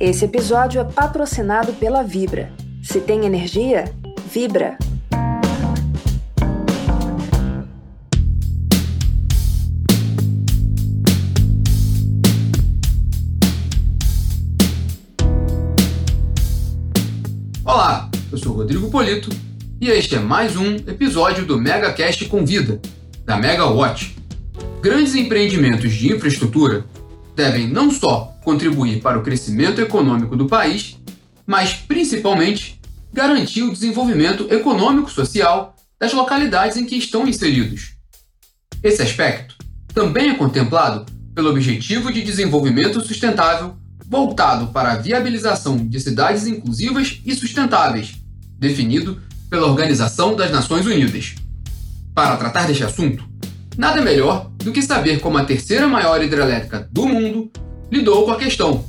Esse episódio é patrocinado pela Vibra. Se tem energia, vibra. Olá, eu sou Rodrigo Polito e este é mais um episódio do MegaCast Convida, da Megawatt. Grandes empreendimentos de infraestrutura devem não só contribuir para o crescimento econômico do país, mas principalmente garantir o desenvolvimento econômico-social das localidades em que estão inseridos. Esse aspecto também é contemplado pelo Objetivo de Desenvolvimento Sustentável voltado para a viabilização de cidades inclusivas e sustentáveis, definido pela Organização das Nações Unidas. Para tratar deste assunto, nada melhor do que saber como a terceira maior hidrelétrica do mundo lidou com a questão.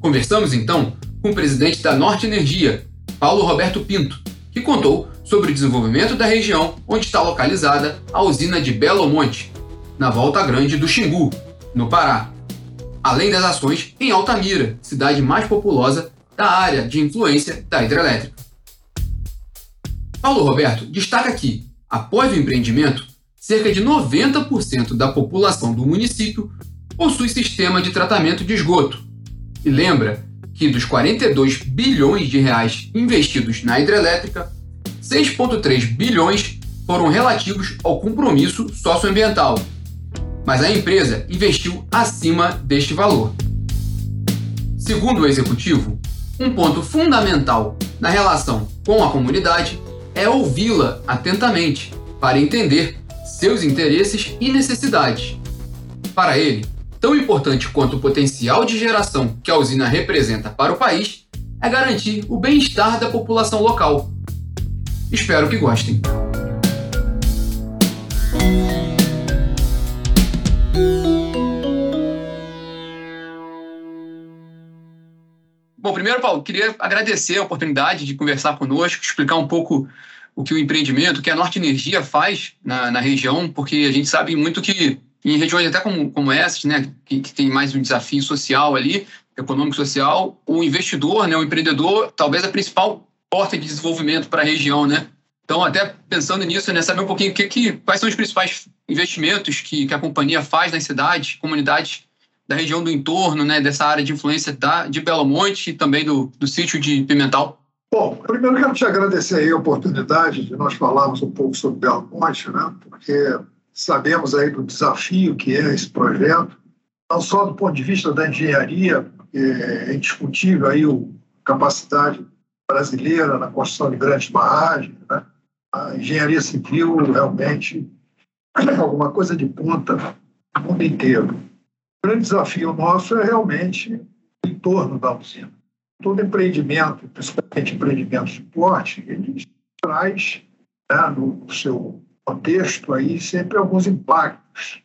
Conversamos então com o presidente da Norte Energia, Paulo Roberto Pinto, que contou sobre o desenvolvimento da região onde está localizada a usina de Belo Monte, na Volta Grande do Xingu, no Pará, além das ações em Altamira, cidade mais populosa da área de influência da hidrelétrica. Paulo Roberto destaca que, após o empreendimento, cerca de 90% da população do município possui sistema de tratamento de esgoto. E lembra que dos 42 bilhões de reais investidos na hidrelétrica, 6,3 bilhões foram relativos ao compromisso socioambiental. Mas a empresa investiu acima deste valor. Segundo o executivo, um ponto fundamental na relação com a comunidade é ouvi-la atentamente para entender seus interesses e necessidades. Para ele, tão importante quanto o potencial de geração que a usina representa para o país é garantir o bem-estar da população local. Espero que gostem. Bom, primeiro, Paulo, queria agradecer a oportunidade de conversar conosco, explicar um pouco o que o empreendimento, o que a Norte Energia faz na, na região, porque a gente sabe muito que em regiões até como, como essas, né, que, que tem mais um desafio social ali, econômico-social, o investidor, né, o empreendedor, talvez a principal porta de desenvolvimento para a região, né? Então, até pensando nisso, né, saber um pouquinho que, que, quais são os principais investimentos que, que a companhia faz nas cidades, comunidades da região do entorno, né, dessa área de influência da, de Belo Monte e também do, do sítio de Pimental? Bom, primeiro quero te agradecer a oportunidade de nós falarmos um pouco sobre Belo Monte, né, porque sabemos aí do desafio que é esse projeto, não só do ponto de vista da engenharia, é indiscutível aí a capacidade brasileira na construção de grandes barragens, né, a engenharia civil realmente é alguma coisa de ponta no mundo inteiro. O grande desafio nosso é realmente o entorno da usina. Todo empreendimento, principalmente empreendimento de porte, ele traz né, no seu contexto aí sempre alguns impactos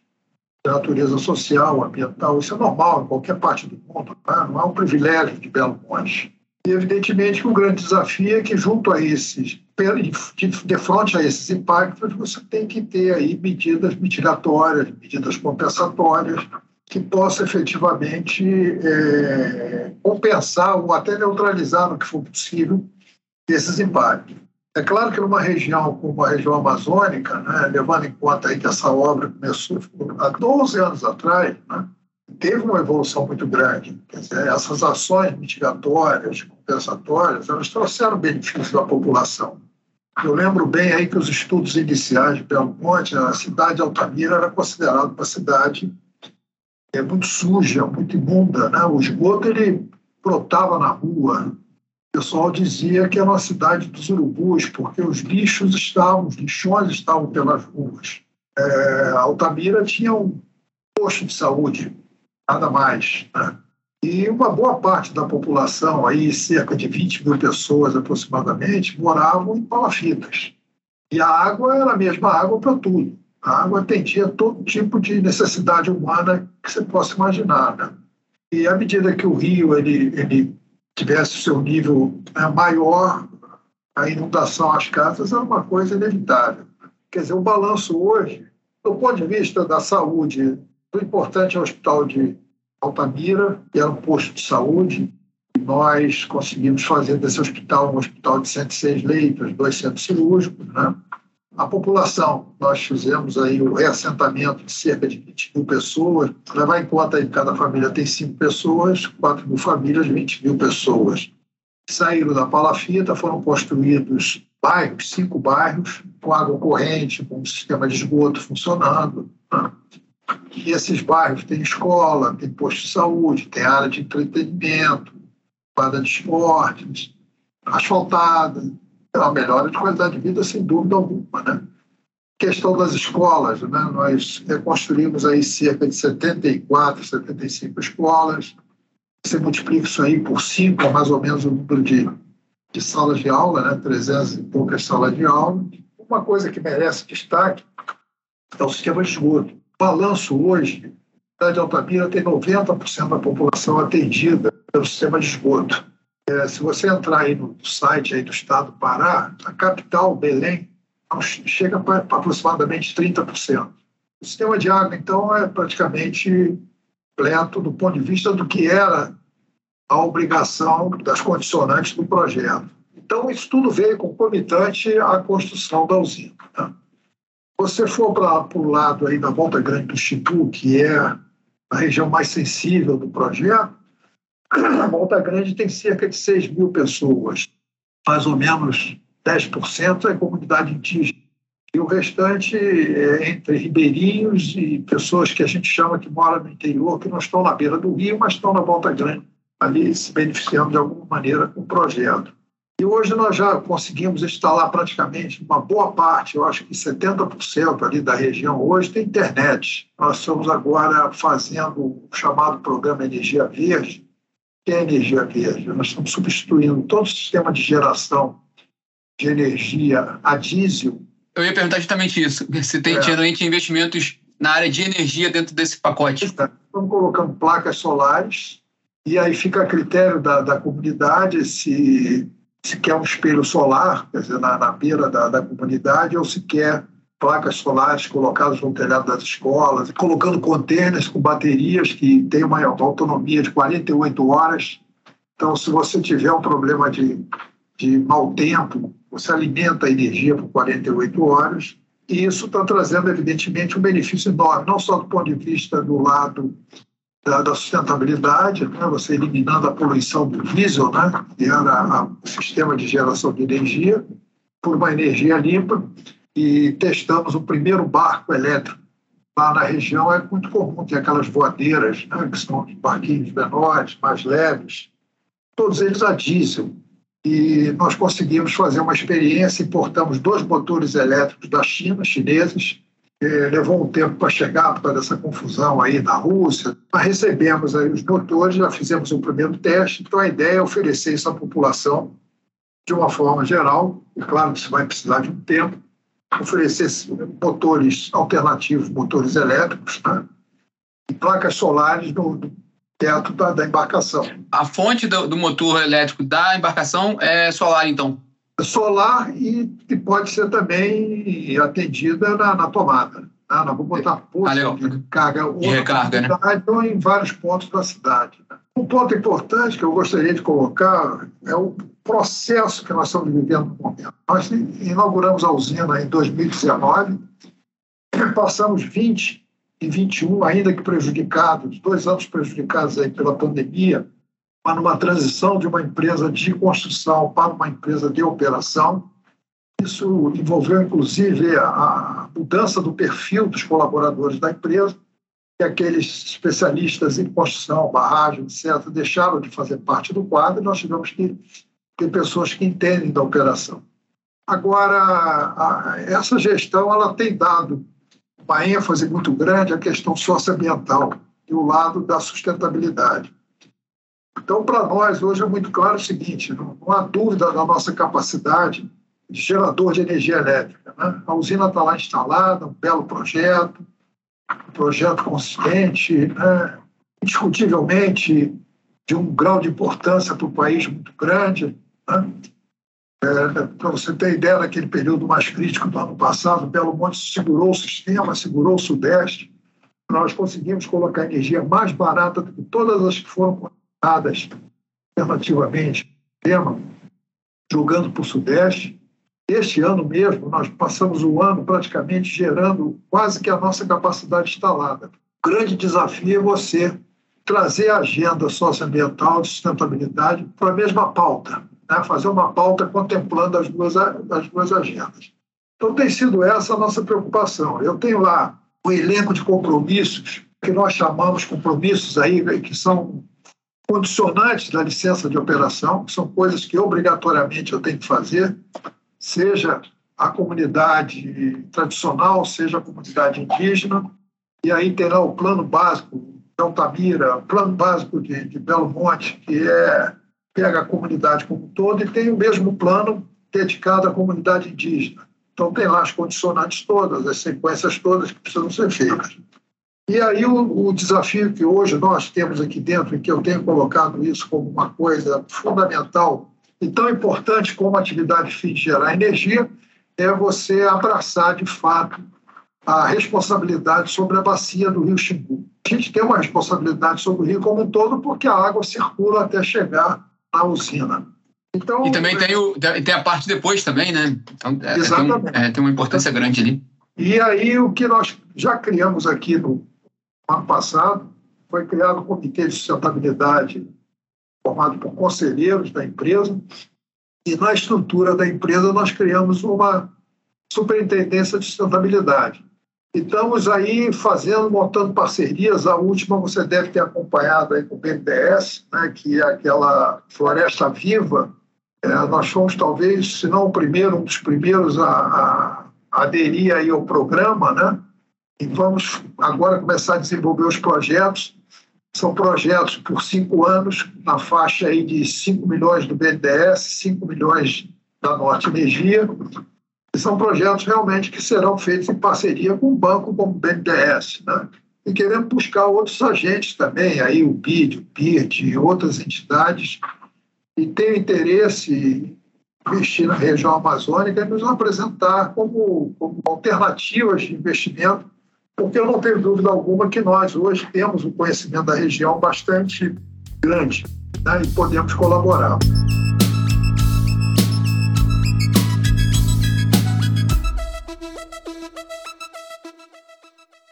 de natureza social, ambiental. Isso é normal em qualquer parte do mundo, né? não é um privilégio de Belo Monte. E, evidentemente, o grande desafio é que, junto a esses, de frente a esses impactos, você tem que ter aí medidas mitigatórias, medidas compensatórias, que possa efetivamente é, compensar ou até neutralizar, no que for possível, esses impactos. É claro que numa região como a região amazônica, né, levando em conta que essa obra começou há 12 anos atrás, né, teve uma evolução muito grande. Quer dizer, essas ações mitigatórias, compensatórias, elas trouxeram benefício à população. Eu lembro bem aí que os estudos iniciais de Belo Monte, a cidade de Altamira era considerada uma cidade é muito suja, muito imunda. Né? O esgoto ele brotava na rua. O pessoal dizia que era uma cidade dos urubus, porque os lixos estavam, os lixões estavam pelas ruas. É, Altamira tinha um posto de saúde, nada mais. Né? E uma boa parte da população, aí cerca de 20 mil pessoas aproximadamente, moravam em palafitas. E a água era a mesma água para tudo. A água atendia todo tipo de necessidade humana que você possa imaginar. Né? E à medida que o rio ele, ele tivesse o seu nível né, maior, a inundação às casas era uma coisa inevitável. Quer dizer, o balanço hoje, do ponto de vista da saúde, o importante é o hospital de Altamira, que era um posto de saúde, nós conseguimos fazer desse hospital um hospital de 106 leitos, dois centros cirúrgicos. Né? A população, nós fizemos aí o reassentamento de cerca de 20 mil pessoas. Levar em conta aí que cada família tem cinco pessoas, 4 mil famílias, 20 mil pessoas. Saíram da palafita, foram construídos bairros, cinco bairros, com água corrente, com um sistema de esgoto funcionando. Né? E esses bairros têm escola, tem posto de saúde, tem área de entretenimento, quadra de esportes, asfaltada. Uma melhora de qualidade de vida, sem dúvida alguma. Né? Questão das escolas, né? nós reconstruímos aí cerca de 74, 75 escolas. Você multiplica isso aí por é mais ou menos o número de, de salas de aula, né? 300 e poucas salas de aula. Uma coisa que merece destaque é o sistema de esgoto balanço hoje, a cidade de Altamira tem 90% da população atendida pelo sistema de esgoto. É, se você entrar aí no site aí do estado do Pará, a capital, Belém, chega para aproximadamente 30%. O sistema de água, então, é praticamente completo do ponto de vista do que era a obrigação das condicionantes do projeto. Então, isso tudo veio concomitante à construção da usina. Né? você for para o lado aí da Volta Grande do Chipu, que é a região mais sensível do projeto, a Volta Grande tem cerca de 6 mil pessoas, mais ou menos 10% é comunidade indígena. E o restante é entre ribeirinhos e pessoas que a gente chama que moram no interior, que não estão na beira do rio, mas estão na Volta Grande, ali se beneficiando de alguma maneira com o projeto. E hoje nós já conseguimos instalar praticamente uma boa parte, eu acho que 70% ali da região hoje tem internet. Nós estamos agora fazendo o chamado programa Energia Verde. Que é energia verde? Nós estamos substituindo todo o sistema de geração de energia a diesel. Eu ia perguntar justamente isso. Se tem é. investimentos na área de energia dentro desse pacote. Estamos colocando placas solares e aí fica a critério da, da comunidade se se quer um espelho solar, quer dizer, na, na beira da, da comunidade, ou se quer placas solares colocadas no telhado das escolas, colocando contêineres com baterias que têm uma autonomia de 48 horas. Então, se você tiver um problema de, de mau tempo, você alimenta a energia por 48 horas. E isso está trazendo, evidentemente, um benefício enorme, não só do ponto de vista do lado da, da sustentabilidade, né? você eliminando a poluição do diesel, né? que era o sistema de geração de energia, por uma energia limpa, e testamos o primeiro barco elétrico. Lá na região é muito comum ter aquelas voadeiras, né? que são barquinhos menores, mais leves, todos eles a diesel. E nós conseguimos fazer uma experiência, importamos dois motores elétricos da China, chineses, levou um tempo para chegar por causa dessa confusão aí na Rússia. Mas recebemos aí os motores, já fizemos o primeiro teste, então a ideia é oferecer isso à população de uma forma geral, e claro que isso vai precisar de um tempo, oferecer motores alternativos, motores elétricos, né? e placas solares no, no teto da, da, embarcação. A fonte do, do motor elétrico da embarcação é solar, então? solar e, e pode ser também atendida na, na tomada. Né? Nós vamos botar postos ah, de carga de recarga, né? em vários pontos da cidade. Né? Um ponto importante que eu gostaria de colocar é o processo que nós estamos vivendo no momento. Nós inauguramos a usina em 2019, passamos 20 e 21, ainda que prejudicados, dois anos prejudicados aí pela pandemia, mas numa transição de uma empresa de construção para uma empresa de operação. Isso envolveu, inclusive, a mudança do perfil dos colaboradores da empresa, que aqueles especialistas em construção, barragem, etc., deixaram de fazer parte do quadro e nós tivemos que ter pessoas que entendem da operação. Agora, essa gestão ela tem dado uma ênfase muito grande à questão socioambiental e o lado da sustentabilidade. Então, para nós, hoje é muito claro o seguinte: não, não há dúvida da nossa capacidade de gerador de energia elétrica. Né? A usina está lá instalada, um belo projeto, projeto consistente, né? indiscutivelmente de um grau de importância para o país muito grande. Né? É, para você ter ideia, naquele período mais crítico do ano passado, Belo Monte segurou o sistema, segurou o Sudeste. Nós conseguimos colocar energia mais barata do que todas as que foram alternativamente tema, jogando para o Sudeste. Este ano mesmo, nós passamos o ano praticamente gerando quase que a nossa capacidade instalada. O grande desafio é você trazer a agenda socioambiental de sustentabilidade para a mesma pauta, né? fazer uma pauta contemplando as duas, as duas agendas. Então, tem sido essa a nossa preocupação. Eu tenho lá um elenco de compromissos, que nós chamamos compromissos aí, que são condicionantes da licença de operação, que são coisas que obrigatoriamente eu tenho que fazer, seja a comunidade tradicional, seja a comunidade indígena, e aí terá o plano básico de Altamira, plano básico de, de Belo Monte, que é pega a comunidade como um todo, e tem o mesmo plano dedicado à comunidade indígena. Então, tem lá as condicionantes todas, as sequências todas que precisam ser feitas. E aí, o, o, desafio que hoje nós temos aqui dentro, e que eu tenho colocado isso como uma coisa fundamental e tão importante como a atividade fim de gerar energia, é você abraçar, de fato, a responsabilidade sobre a bacia do Rio Xingu. A gente tem uma responsabilidade sobre o rio como um todo, porque a água circula até chegar na usina. Então, e também tem, o, tem a parte depois também, né? Então, é, exatamente. Tem, é, tem uma importância grande ali. E aí o que nós já criamos aqui no ano passado foi criado um comitê de sustentabilidade formado por conselheiros da empresa e na estrutura da empresa nós criamos uma superintendência de sustentabilidade. E estamos aí fazendo, montando parcerias. A última você deve ter acompanhado aí com o BNDES, né, que é aquela Floresta Viva, é, nós fomos talvez, se não o primeiro, um dos primeiros a, a, aderir aí ao programa, né? E vamos agora começar a desenvolver os projetos. São projetos por cinco anos, na faixa aí de 5 milhões do BNDES, 5 milhões da Norte Energia. E são projetos realmente que serão feitos em parceria com um banco como o BNDES, né? E queremos buscar outros agentes também, aí o BID, o PIRT e outras entidades e tem interesse em investir na região amazônica e nos apresentar como, como alternativas de investimento, porque eu não tenho dúvida alguma que nós hoje temos um conhecimento da região bastante grande né, e podemos colaborar.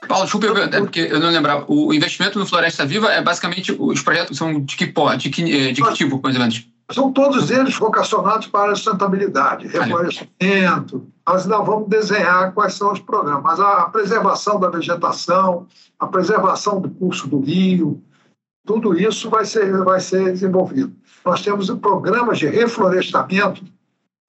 Paulo, desculpa, eu, é porque eu não lembrava. O investimento no Floresta Viva é basicamente os projetos são de que, de que, de que tipo, mais ou menos? São todos eles vocacionados para a sustentabilidade, reflorestamento. Nós ainda vamos desenhar quais são os programas. Mas a preservação da vegetação, a preservação do curso do rio, tudo isso vai ser, vai ser desenvolvido. Nós temos programas de reflorestamento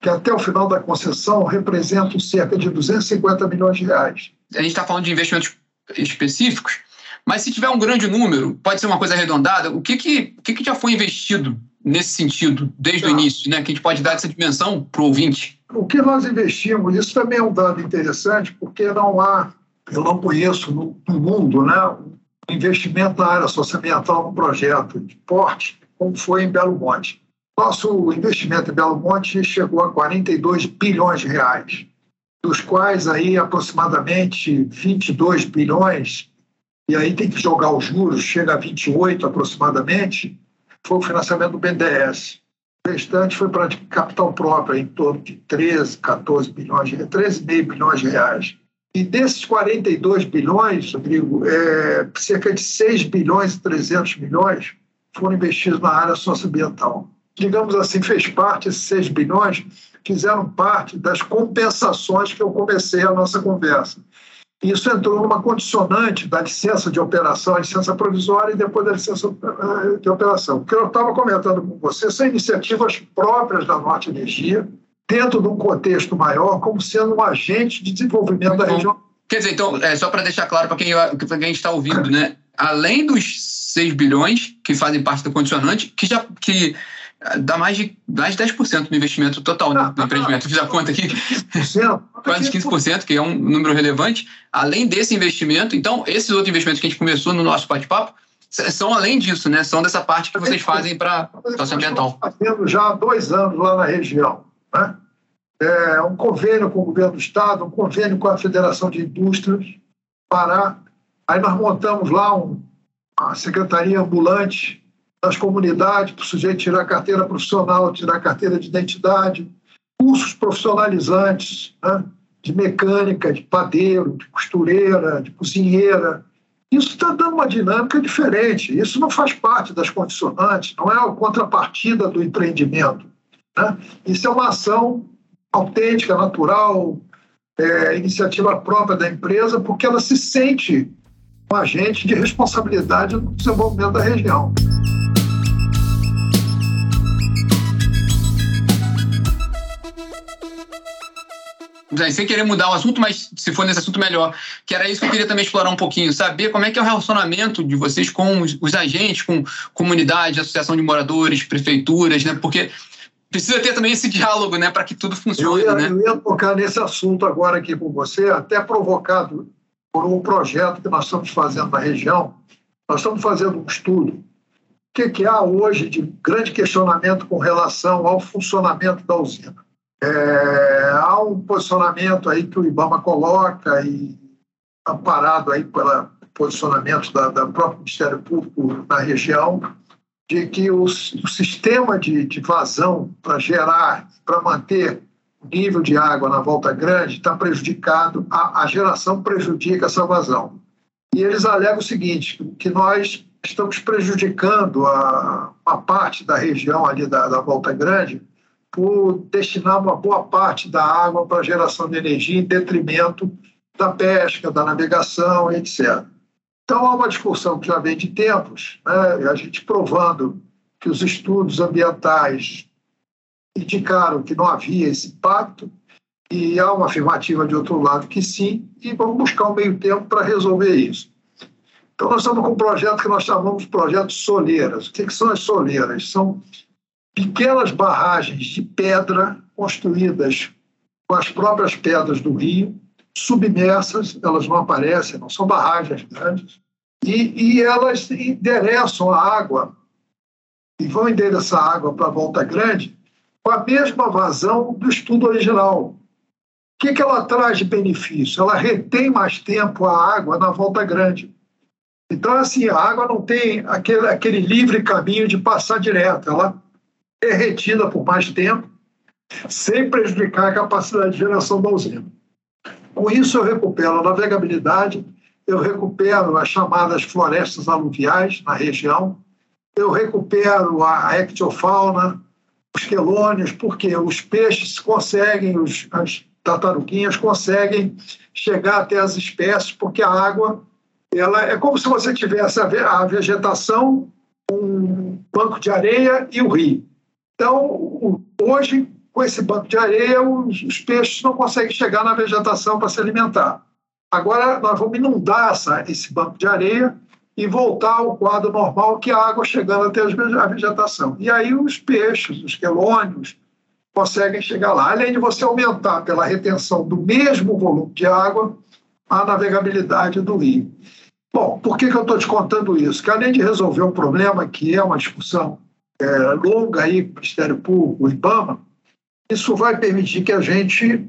que até o final da concessão representam cerca de 250 milhões de reais. A gente está falando de investimentos específicos, mas se tiver um grande número, pode ser uma coisa arredondada, o que, que, o que, que já foi investido nesse sentido, desde o início, né? Que a gente pode dar essa dimensão para o ouvinte? O que nós investimos, isso também é um dado interessante, porque não há, eu não conheço no, no mundo, né? Um investimento na área socioambiental num projeto de porte, como foi em Belo Monte. Nosso investimento em Belo Monte chegou a 42 bilhões de reais, dos quais aí aproximadamente 22 bilhões, e aí tem que jogar os juros, chega a 28 aproximadamente, foi o financiamento do BNDES. O restante foi para capital próprio, em torno de 13, 14 bilhões, 13,5 bilhões de reais. E desses 42 bilhões, Rodrigo, é, cerca de 6 bilhões e 300 milhões foram investidos na área socioambiental. Digamos assim, fez parte, esses 6 bilhões fizeram parte das compensações que eu comecei a nossa conversa. Isso entrou numa condicionante da licença de operação, a licença provisória e depois da licença eh, de operação. O que eu estava comentando com você são iniciativas próprias da Norte Energia, dentro de um contexto maior, como sendo um agente de desenvolvimento da região. Quer dizer, então, é, só para deixar claro para quem, quem está ouvindo, né? além dos 6 bilhões que fazem parte do condicionante, que já que dá mais de, mais de 10% do investimento total né, do empreendimento. Eu fiz a conta aqui, quase 15%, que é um número relevante. Além desse investimento, então, esses outros investimentos que a gente começou no nosso bate-papo, são além disso, né? São dessa parte que vocês fazem para a situação ambiental. fazendo já há dois anos lá na região. Né? É um convênio com o governo do Estado, um convênio com a Federação de Indústrias, Pará. Aí nós montamos lá um, uma secretaria ambulante nas comunidades, para o sujeito tirar carteira profissional, tirar carteira de identidade, cursos profissionalizantes né, de mecânica, de padeiro, de costureira, de cozinheira. Isso está dando uma dinâmica diferente. Isso não faz parte das condicionantes, não é a contrapartida do empreendimento. Né? Isso é uma ação autêntica, natural, é, iniciativa própria da empresa, porque ela se sente um agente de responsabilidade no desenvolvimento da região. Sem querer mudar o assunto, mas se for nesse assunto, melhor. Que era isso que eu queria também explorar um pouquinho, saber como é que é o relacionamento de vocês com os, os agentes, com comunidade, associação de moradores, prefeituras, né? Porque precisa ter também esse diálogo, né, para que tudo funcione. Eu ia, né? eu ia tocar nesse assunto agora aqui com você, até provocado por um projeto que nós estamos fazendo na região. Nós estamos fazendo um estudo. O que, que há hoje de grande questionamento com relação ao funcionamento da usina? É, há um posicionamento aí que o IBAMA coloca e amparado aí pelo posicionamento da, da próprio Ministério Público na região, de que o, o sistema de, de vazão para gerar, para manter o nível de água na volta grande está prejudicado, a, a geração prejudica essa vazão. E eles alegam o seguinte, que nós estamos prejudicando a, uma parte da região ali da, da volta grande por destinar uma boa parte da água para geração de energia em detrimento da pesca, da navegação, etc. Então, há uma discussão que já vem de tempos, né? a gente provando que os estudos ambientais indicaram que não havia esse impacto, e há uma afirmativa de outro lado que sim, e vamos buscar um meio tempo para resolver isso. Então, nós estamos com um projeto que nós chamamos de projeto Soleiras. O que, são as soleiras? São pequenas barragens de pedra construídas com as próprias pedras do rio, submersas, elas não aparecem, não são barragens grandes, e, e elas endereçam a água e vão endereçar a água para a Volta Grande com a mesma vazão do estudo original. O que, que ela traz de benefício? Ela retém mais tempo a água na Volta Grande. Então, assim, a água não tem aquele, aquele livre caminho de passar direto, ela é retida por mais tempo, sem prejudicar a capacidade de geração da usina. Com isso, eu recupero a navegabilidade, eu recupero as chamadas florestas aluviais na região, eu recupero a ectofauna, os quelônios, porque os peixes conseguem, os, as tartaruguinhas conseguem chegar até as espécies, porque a água ela é como se você tivesse a vegetação, um banco de areia e o rio. Então, hoje, com esse banco de areia, os, peixes não conseguem chegar na vegetação para se alimentar. Agora, nós vamos inundar essa, esse banco de areia e voltar ao quadro normal, que é a água chegando até a vegetação. E aí os peixes, os quelônios, conseguem chegar lá. Além de você aumentar pela retenção do mesmo volume de água a navegabilidade do rio. Bom, por que, que eu estou te contando isso? Que além de resolver um problema que é uma discussão é, longa aí Ministério Público, o IBAMA, isso vai permitir que a gente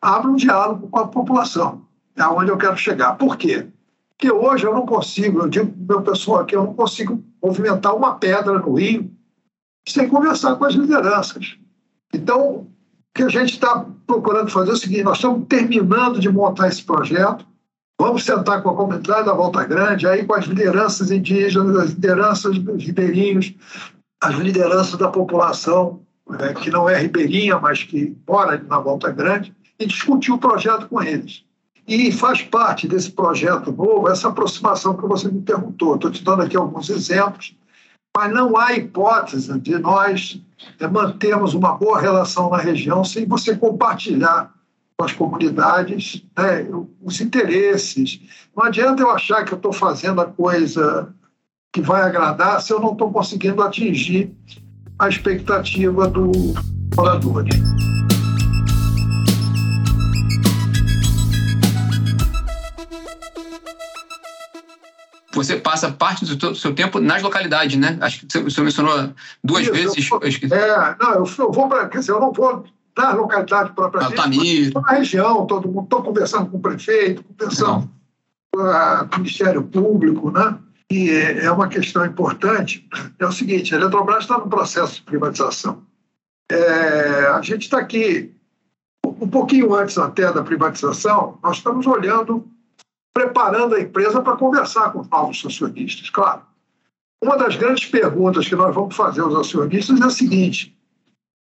abra um diálogo com a população. É onde eu quero chegar. Por quê? Porque hoje eu não consigo, eu digo para o meu pessoal aqui, eu não consigo movimentar uma pedra no Rio sem conversar com as lideranças. Então, o que a gente está procurando fazer é o seguinte: nós estamos terminando de montar esse projeto, vamos sentar com a comunidade da Volta Grande, aí com as lideranças indígenas, as lideranças dos ribeirinhos, as lideranças da população é, que não é ribeirinha, mas que mora na Volta Grande, e discutir o projeto com eles. E faz parte desse projeto novo essa aproximação que você me perguntou. Estou te dando aqui alguns exemplos, mas não há hipótese de nós é, mantermos uma boa relação na região sem você compartilhar com as comunidades né, os interesses. Não adianta eu achar que eu estou fazendo a coisa que vai agradar se eu não estou conseguindo atingir a expectativa do morador. Você passa parte do seu tempo nas localidades, né? Acho que senhor mencionou duas Isso, vezes. Eu, eu é, não, eu, eu vou para. Quer dizer, eu não vou na localidade propriamente. Estou na região, todo mundo. Estou conversando com o prefeito, conversando com o Ministério Público, né? E é uma questão importante, é o seguinte, a Eletrobras está no processo de privatização. É, a gente está aqui, um pouquinho antes até da privatização, nós estamos olhando, preparando a empresa para conversar com os novos acionistas, claro. Uma das grandes perguntas que nós vamos fazer aos acionistas é a seguinte,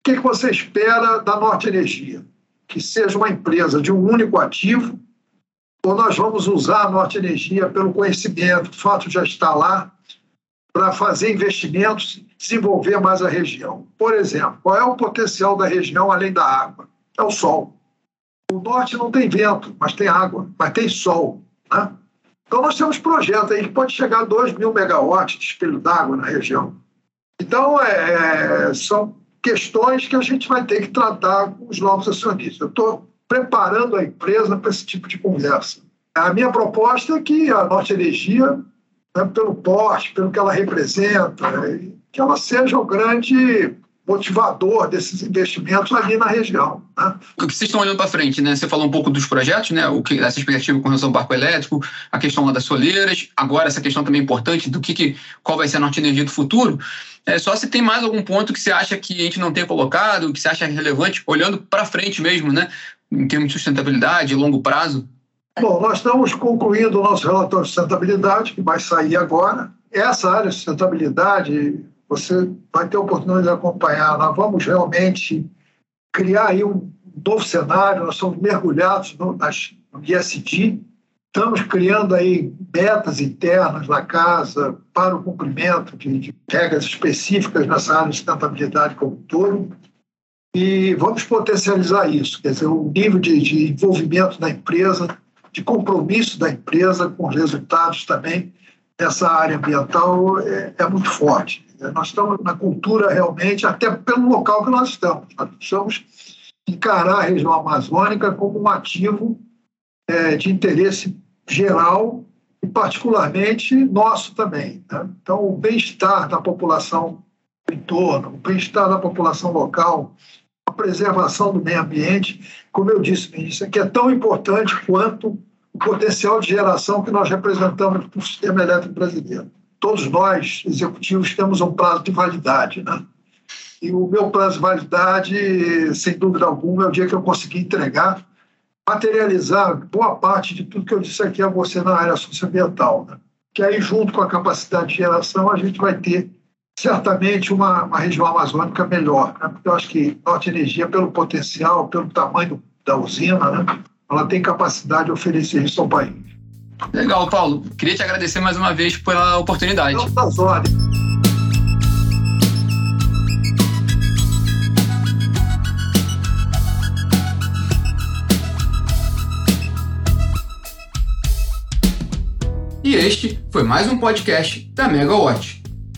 o que você espera da Norte Energia? Que seja uma empresa de um único ativo, ou nós vamos usar a Norte Energia pelo conhecimento, o fato de já estar lá, para fazer investimentos, desenvolver mais a região. Por exemplo, qual é o potencial da região além da água? É o sol. O norte não tem vento, mas tem água, mas tem sol. Né? Então, nós temos projetos aí que pode chegar a 2 mil megawatts de espelho d'água na região. Então, é, são questões que a gente vai ter que tratar com os novos acionistas. Eu estou preparando a empresa para esse tipo de conversa. A minha proposta é que a Norte Energia né, pelo porte, pelo que ela representa, que ela seja o grande motivador desses investimentos ali na região. Né? O que vocês estão olhando para frente, né? Você falou um pouco dos projetos, né? O que essa expectativa com relação ao barco elétrico, a questão lá das soleiras, agora essa questão também importante do que, que qual vai ser a norte energia do futuro. É só se tem mais algum ponto que você acha que a gente não tenha colocado, que você acha relevante, olhando para frente mesmo, né? Em termos de sustentabilidade, longo prazo. Bom, nós estamos concluindo o nosso relatório de sustentabilidade, que vai sair agora. Essa área de sustentabilidade, você vai ter a oportunidade de acompanhar. Nós vamos realmente criar aí um novo cenário, nós somos mergulhados no, nas, no ISD, estamos criando aí metas internas na casa para o cumprimento de, de regras específicas nessa área de sustentabilidade como um todo e vamos potencializar isso, quer dizer, o nível de, de envolvimento da empresa de compromisso da empresa com os resultados também dessa área ambiental é, é muito forte. Nós estamos na cultura realmente, até pelo local que nós estamos. Nós precisamos encarar a região amazônica como um ativo é, de interesse geral e particularmente nosso também. Né? Então, o bem-estar da população entorno, o bem-estar da população local, a preservação do meio ambiente, como eu disse isso aqui é tão importante quanto o potencial de geração que nós representamos para o sistema elétrico brasileiro. Todos nós, executivos, temos um prazo de validade, né? E o meu prazo de validade, sem dúvida alguma, é o dia que eu conseguir entregar, materializar boa parte de tudo que eu disse aqui a você na área socioambiental. Né? Que aí, junto com a capacidade de geração, a gente vai ter certamente uma, uma região amazônica melhor. Né? Porque eu acho que Norte Energia, pelo potencial, pelo tamanho da usina, né? ela tem capacidade de oferecer isso ao país. Legal, Paulo. Queria te agradecer mais uma vez pela oportunidade. Não, das ordens. E este foi mais um podcast da Megawatt.